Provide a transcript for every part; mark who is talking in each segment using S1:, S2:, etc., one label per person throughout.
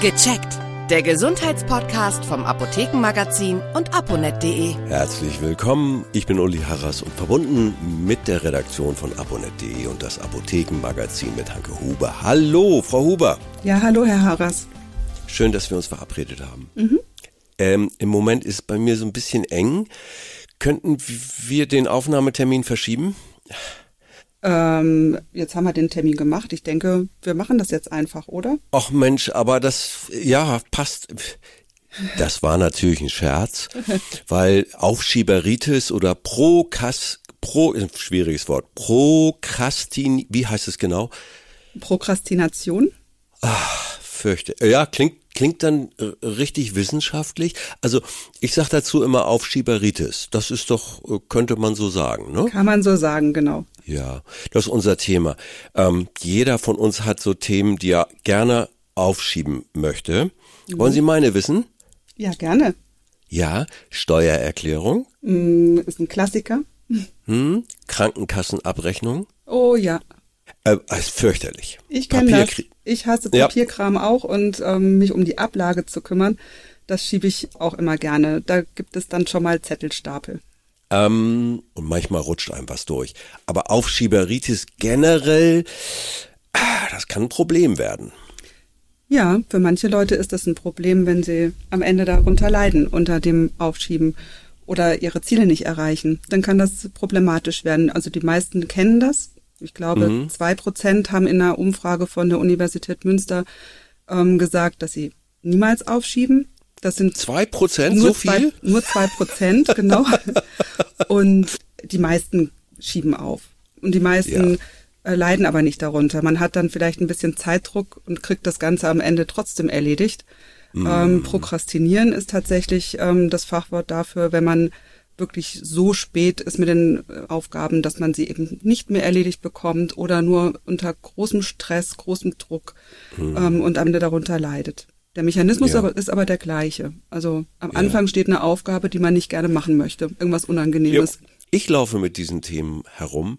S1: Gecheckt. Der Gesundheitspodcast vom Apothekenmagazin und aponet.de.
S2: Herzlich willkommen. Ich bin Uli Harras und verbunden mit der Redaktion von aponet.de und das Apothekenmagazin mit Hanke Huber. Hallo, Frau Huber.
S3: Ja, hallo, Herr Harras.
S2: Schön, dass wir uns verabredet haben. Mhm. Ähm, Im Moment ist bei mir so ein bisschen eng. Könnten wir den Aufnahmetermin verschieben?
S3: Ähm, jetzt haben wir den Termin gemacht. Ich denke, wir machen das jetzt einfach, oder?
S2: Ach Mensch, aber das, ja, passt. Das war natürlich ein Scherz, weil Aufschieberitis oder Prokas, Pro, schwieriges Wort, Prokrastin, wie heißt es genau?
S3: Prokrastination?
S2: Ach, fürchte. Ja, klingt klingt dann richtig wissenschaftlich. Also ich sage dazu immer Aufschieberitis. Das ist doch, äh, könnte man so sagen, ne?
S3: Kann man so sagen, genau.
S2: Ja, das ist unser Thema. Ähm, jeder von uns hat so Themen, die er gerne aufschieben möchte. Mhm. Wollen Sie meine wissen?
S3: Ja, gerne.
S2: Ja, Steuererklärung.
S3: Mm, ist ein Klassiker.
S2: Hm, Krankenkassenabrechnung.
S3: Oh ja.
S2: Äh, ist fürchterlich.
S3: Ich kenne das. Ich hasse Papierkram ja. auch und ähm, mich um die Ablage zu kümmern, das schiebe ich auch immer gerne. Da gibt es dann schon mal Zettelstapel.
S2: Ähm, und manchmal rutscht einem was durch. Aber Aufschieberitis generell, ah, das kann ein Problem werden.
S3: Ja, für manche Leute ist das ein Problem, wenn sie am Ende darunter leiden, unter dem Aufschieben oder ihre Ziele nicht erreichen. Dann kann das problematisch werden. Also die meisten kennen das. Ich glaube, mhm. zwei Prozent haben in einer Umfrage von der Universität Münster ähm, gesagt, dass sie niemals aufschieben. Das sind
S2: zwei Prozent, so
S3: zwei,
S2: viel?
S3: Nur zwei Prozent, genau. Und die meisten schieben auf. Und die meisten ja. Äh, leiden aber nicht darunter. Man hat dann vielleicht ein bisschen Zeitdruck und kriegt das Ganze am Ende trotzdem erledigt. Mm. Ähm, Prokrastinieren ist tatsächlich ähm, das Fachwort dafür, wenn man wirklich so spät ist mit den äh, Aufgaben, dass man sie eben nicht mehr erledigt bekommt oder nur unter großem Stress, großem Druck mm. ähm, und am Ende darunter leidet. Der Mechanismus ja. aber, ist aber der gleiche. Also am ja. Anfang steht eine Aufgabe, die man nicht gerne machen möchte. Irgendwas Unangenehmes.
S2: Ja. Ich laufe mit diesen Themen herum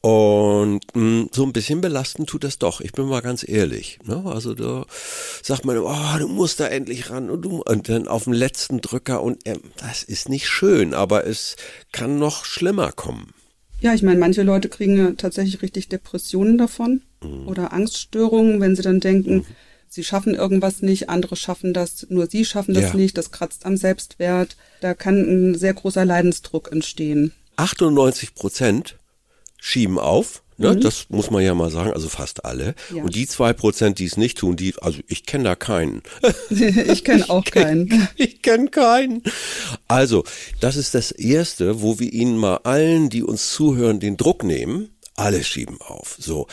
S2: und mh, hm, so ein bisschen belastend tut das doch. Ich bin mal ganz ehrlich. Ne? Also da sagt man, oh, du musst da endlich ran und, du, und dann auf dem letzten Drücker und äh, das ist nicht schön, aber es kann noch schlimmer kommen.
S3: Ja, ich meine, manche Leute kriegen ja tatsächlich richtig Depressionen davon mhm. oder Angststörungen, wenn sie dann denken, mhm sie schaffen irgendwas nicht, andere schaffen das, nur sie schaffen das ja. nicht, das kratzt am Selbstwert. Da kann ein sehr großer Leidensdruck entstehen.
S2: 98 Prozent schieben auf. Ne, mhm. Das muss man ja mal sagen, also fast alle. Ja. Und die zwei Prozent, die es nicht tun, die, also ich kenne da keinen.
S3: ich kenne auch keinen.
S2: Ich kenne keinen. Also, das ist das Erste, wo wir Ihnen mal allen, die uns zuhören, den Druck nehmen. Alle schieben auf. So.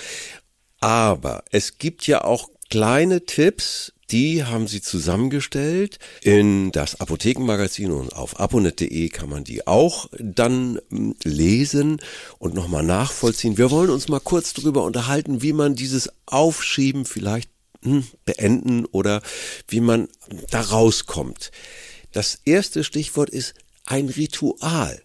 S2: Aber es gibt ja auch kleine Tipps, die haben sie zusammengestellt in das Apothekenmagazin und auf aponet.de kann man die auch dann hm, lesen und nochmal nachvollziehen. Wir wollen uns mal kurz darüber unterhalten, wie man dieses Aufschieben vielleicht hm, beenden oder wie man da rauskommt. Das erste Stichwort ist ein Ritual.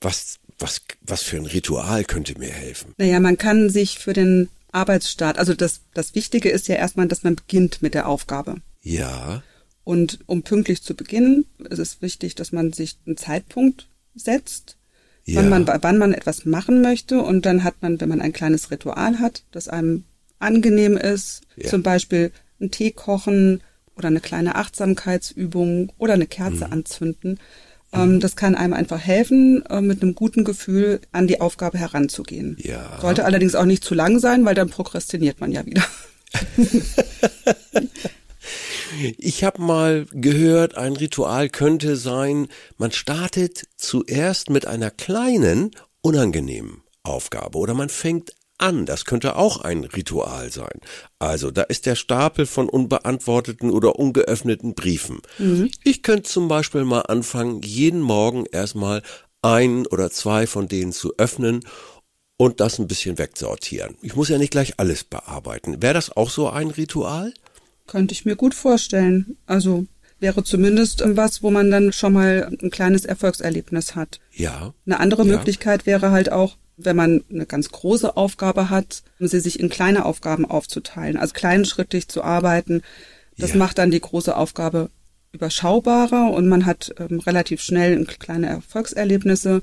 S2: Was, was, was für ein Ritual könnte mir helfen?
S3: Naja, man kann sich für den Arbeitsstart. Also das, das Wichtige ist ja erstmal, dass man beginnt mit der Aufgabe.
S2: Ja.
S3: Und um pünktlich zu beginnen, ist es wichtig, dass man sich einen Zeitpunkt setzt, ja. wann, man, wann man etwas machen möchte. Und dann hat man, wenn man ein kleines Ritual hat, das einem angenehm ist, ja. zum Beispiel einen Tee kochen oder eine kleine Achtsamkeitsübung oder eine Kerze mhm. anzünden, das kann einem einfach helfen, äh, mit einem guten Gefühl an die Aufgabe heranzugehen.
S2: Ja.
S3: Sollte allerdings auch nicht zu lang sein, weil dann prokrastiniert man ja wieder.
S2: Ich habe mal gehört, ein Ritual könnte sein, man startet zuerst mit einer kleinen, unangenehmen Aufgabe oder man fängt an. Das könnte auch ein Ritual sein. Also da ist der Stapel von unbeantworteten oder ungeöffneten Briefen. Mhm. Ich könnte zum Beispiel mal anfangen, jeden Morgen erstmal ein oder zwei von denen zu öffnen und das ein bisschen wegsortieren. Ich muss ja nicht gleich alles bearbeiten. Wäre das auch so ein Ritual?
S3: Könnte ich mir gut vorstellen. Also wäre zumindest was, wo man dann schon mal ein kleines Erfolgserlebnis hat.
S2: Ja.
S3: Eine andere ja. Möglichkeit wäre halt auch, wenn man eine ganz große Aufgabe hat, sie sich in kleine Aufgaben aufzuteilen, also kleinschrittig zu arbeiten. Das
S2: Ja.
S3: macht dann die große Aufgabe überschaubarer und man hat ähm, relativ schnell kleine Erfolgserlebnisse,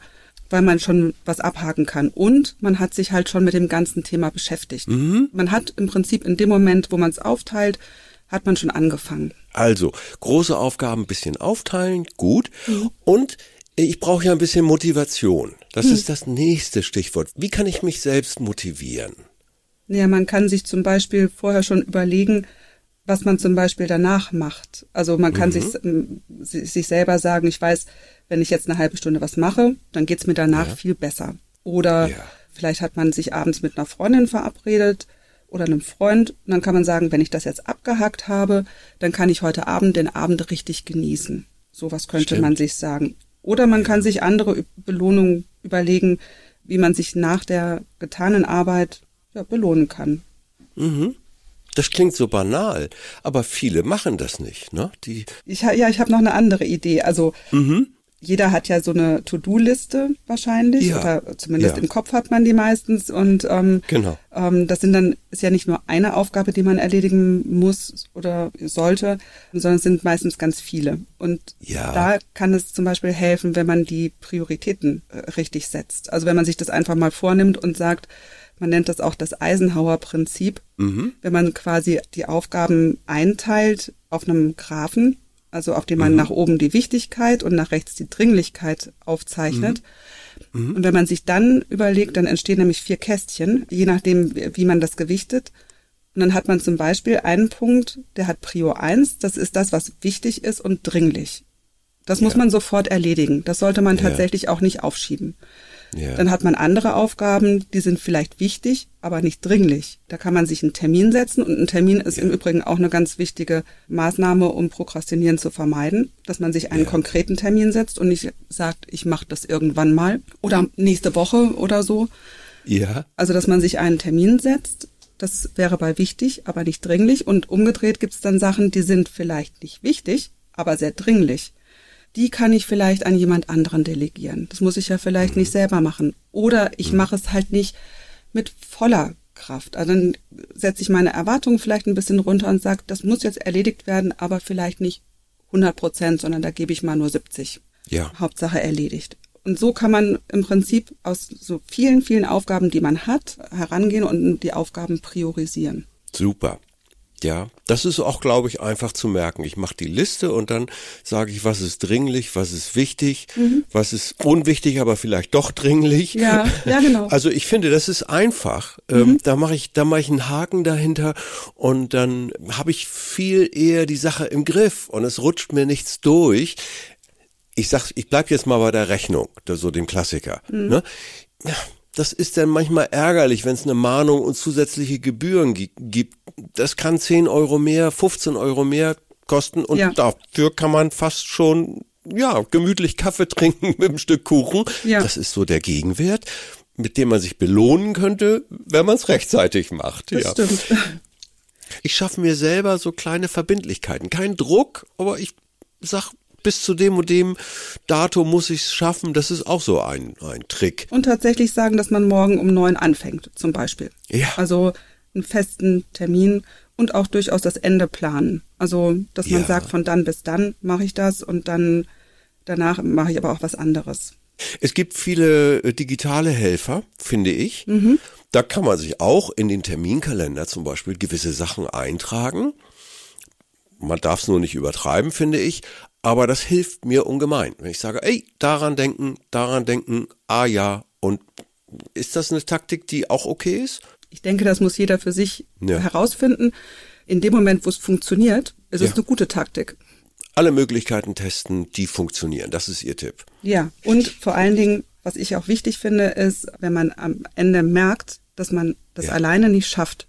S3: weil man schon was abhaken kann. Und man hat sich halt schon mit dem ganzen Thema beschäftigt. Man hat im Prinzip in dem Moment, wo man es aufteilt, hat man schon angefangen.
S2: Also, große Aufgaben ein bisschen aufteilen, gut.
S3: Mhm.
S2: Und ich brauche ja ein bisschen Motivation. Das
S3: Mhm.
S2: ist das nächste Stichwort. Wie kann ich mich selbst motivieren?
S3: Ja, man kann sich zum Beispiel vorher schon überlegen, was man zum Beispiel danach macht. Also man kann sich, ähm, si- sich selber sagen, ich weiß, wenn ich jetzt eine halbe Stunde was mache, dann geht's mir danach viel besser. Oder
S2: Ja.
S3: vielleicht hat man sich abends mit einer Freundin verabredet oder einem Freund. Und dann kann man sagen, wenn ich das jetzt abgehakt habe, dann kann ich heute Abend den Abend richtig genießen. Sowas könnte
S2: Stimmt.
S3: man sich sagen. Oder man kann sich andere Belohnungen überlegen, wie man sich nach der getanen Arbeit ja, belohnen kann.
S2: Das klingt so banal, aber viele machen das nicht, ne? Die,
S3: Ich, ja, ich habe noch eine andere Idee. Also jeder hat ja so eine To-Do-Liste wahrscheinlich
S2: Ja.
S3: oder zumindest
S2: Ja.
S3: im Kopf hat man die meistens und ähm,
S2: Genau.
S3: ähm, das sind dann ist ja nicht nur eine Aufgabe, die man erledigen muss oder sollte, sondern es sind meistens ganz viele. Und
S2: Ja.
S3: da kann es zum Beispiel helfen, wenn man die Prioritäten äh, richtig setzt. Also wenn man sich das einfach mal vornimmt und sagt, man nennt das auch das Eisenhower-Prinzip, wenn man quasi die Aufgaben einteilt auf einem Graphen, also auf dem man nach oben die Wichtigkeit und nach rechts die Dringlichkeit aufzeichnet. Und wenn man sich dann überlegt, dann entstehen nämlich vier Kästchen, je nachdem, wie wie man das gewichtet. Und dann hat man zum Beispiel einen Punkt, der hat Prio 1, das ist das, was wichtig ist und dringlich. Das muss man sofort erledigen. Das sollte man tatsächlich auch nicht aufschieben.
S2: ja.
S3: Dann hat man andere Aufgaben, die sind vielleicht wichtig, aber nicht dringlich. Da kann man sich einen Termin setzen und ein Termin ist im Übrigen auch eine ganz wichtige Maßnahme, um Prokrastinieren zu vermeiden, dass man sich einen konkreten Termin setzt und nicht sagt, ich mache das irgendwann mal oder nächste Woche oder so.
S2: ja.
S3: Also, dass man sich einen Termin setzt, das wäre bei wichtig, aber nicht dringlich. Und umgedreht gibt es dann Sachen, die sind vielleicht nicht wichtig, aber sehr dringlich. Die kann ich vielleicht an jemand anderen delegieren. Das muss ich ja vielleicht nicht selber machen. Oder ich mache es halt nicht mit voller Kraft. Also dann setze ich meine Erwartungen vielleicht ein bisschen runter und sage, das muss jetzt erledigt werden, aber vielleicht nicht 100 Prozent, sondern da gebe ich mal nur 70.
S2: Ja.
S3: Hauptsache erledigt. Und so kann man im Prinzip aus so vielen, vielen Aufgaben, die man hat, herangehen und die Aufgaben priorisieren.
S2: Super. Ja, das ist auch, glaube ich, einfach zu merken. Ich mache die Liste und dann sage ich, was ist dringlich, was ist wichtig, was ist unwichtig, aber vielleicht doch dringlich.
S3: Mhm. Ja, ja, genau.
S2: Also ich finde, das ist einfach. Ähm, da mache ich, da mache ich einen Haken dahinter und dann habe ich viel eher die Sache im Griff und es rutscht mir nichts durch. Ich sag, ich bleib jetzt mal bei der Rechnung, so dem Klassiker.
S3: Mhm.
S2: Ne? Ja, das ist dann manchmal ärgerlich, wenn es eine Mahnung und zusätzliche Gebühren gi- gibt. Das kann 10 Euro mehr, 15 Euro mehr kosten und
S3: Ja.
S2: dafür kann man fast schon, ja, gemütlich Kaffee trinken mit einem Stück Kuchen.
S3: Ja.
S2: Das ist so der Gegenwert, mit dem man sich belohnen könnte, wenn man es rechtzeitig macht.
S3: Das
S2: ja.
S3: stimmt.
S2: Ich schaffe mir selber so kleine Verbindlichkeiten. Kein Druck, aber ich sag, bis zu dem und dem Datum muss ich es schaffen. Das ist auch so ein, ein Trick.
S3: Und tatsächlich sagen, dass man morgen um neun anfängt, zum Beispiel.
S2: Ja.
S3: Also einen festen Termin und auch durchaus das Ende planen. Also, dass man
S2: Ja.
S3: sagt, von dann bis dann mache ich das und dann danach mache ich aber auch was anderes.
S2: Es gibt viele äh, digitale Helfer, finde ich. Da kann man sich auch in den Terminkalender zum Beispiel gewisse Sachen eintragen. Man darf es nur nicht übertreiben, finde ich. Aber das hilft mir ungemein. Wenn ich sage, ey, daran denken, daran denken, ah ja. Und ist das eine Taktik, die auch okay ist?
S3: Ich denke, das muss jeder für sich
S2: Ja.
S3: herausfinden. In dem Moment, wo es funktioniert, ist es
S2: Ja.
S3: eine gute Taktik.
S2: Alle Möglichkeiten testen, die funktionieren. Das ist Ihr Tipp.
S3: Ja, und vor allen Dingen, was ich auch wichtig finde, ist, wenn man am Ende merkt, dass man das
S2: Ja.
S3: alleine nicht schafft,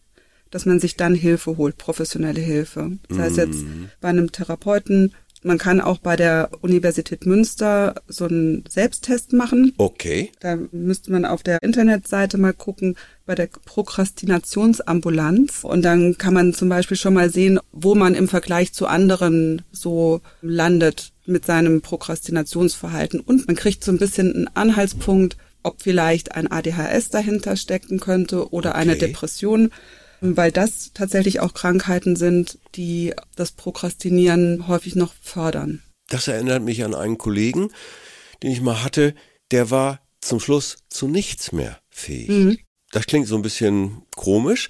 S3: dass man sich dann Hilfe holt, professionelle Hilfe. Das heißt jetzt
S2: Mhm.
S3: bei einem Therapeuten, man kann auch bei der Universität Münster so einen Selbsttest machen.
S2: Okay.
S3: Da müsste man auf der Internetseite mal gucken, bei der Prokrastinationsambulanz. Und dann kann man zum Beispiel schon mal sehen, wo man im Vergleich zu anderen so landet mit seinem Prokrastinationsverhalten. Und man kriegt so ein bisschen einen Anhaltspunkt, ob vielleicht ein ADHS dahinter stecken könnte oder eine
S2: Okay.
S3: Depression. Weil das tatsächlich auch Krankheiten sind, die das Prokrastinieren häufig noch fördern.
S2: Das erinnert mich an einen Kollegen, den ich mal hatte, der war zum Schluss zu nichts mehr fähig. Mhm. Das klingt so ein bisschen komisch,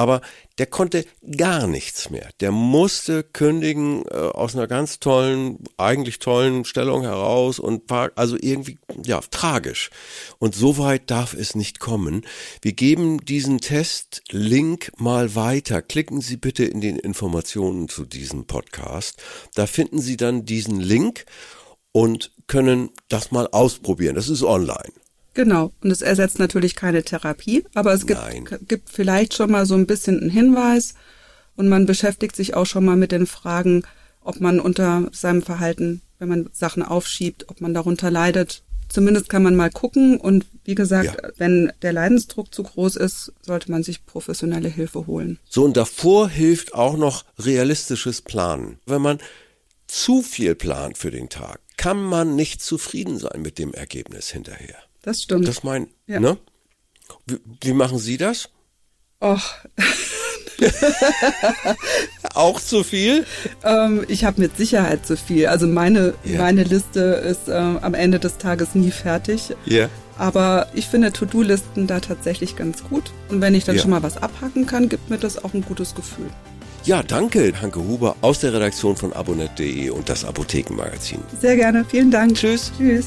S2: aber der konnte gar nichts mehr. Der musste kündigen äh, aus einer ganz tollen, eigentlich tollen Stellung heraus und war also irgendwie, ja, tragisch. Und so weit darf es nicht kommen. Wir geben diesen Test-Link mal weiter. Klicken Sie bitte in den Informationen zu diesem Podcast. Da finden Sie dann diesen Link und können das mal ausprobieren. Das ist online.
S3: Genau. Und es ersetzt natürlich keine Therapie, aber es gibt, gibt vielleicht schon mal so ein bisschen einen Hinweis und man beschäftigt sich auch schon mal mit den Fragen, ob man unter seinem Verhalten, wenn man Sachen aufschiebt, ob man darunter leidet. Zumindest kann man mal gucken und wie gesagt, ja. wenn der Leidensdruck zu groß ist, sollte man sich professionelle Hilfe holen.
S2: So und davor hilft auch noch realistisches Planen. Wenn man zu viel plant für den Tag, kann man nicht zufrieden sein mit dem Ergebnis hinterher.
S3: Das stimmt.
S2: Das mein, ja. ne? Wie, wie machen Sie das?
S3: Och.
S2: auch zu viel?
S3: Ähm, ich habe mit Sicherheit zu viel. Also meine, ja. meine Liste ist äh, am Ende des Tages nie fertig.
S2: Ja.
S3: Aber ich finde To-Do-Listen da tatsächlich ganz gut. Und wenn ich dann ja. schon mal was abhacken kann, gibt mir das auch ein gutes Gefühl.
S2: Ja, danke, Hanke Huber aus der Redaktion von abonnet.de und das Apothekenmagazin.
S3: Sehr gerne, vielen Dank.
S2: Tschüss.
S3: Tschüss.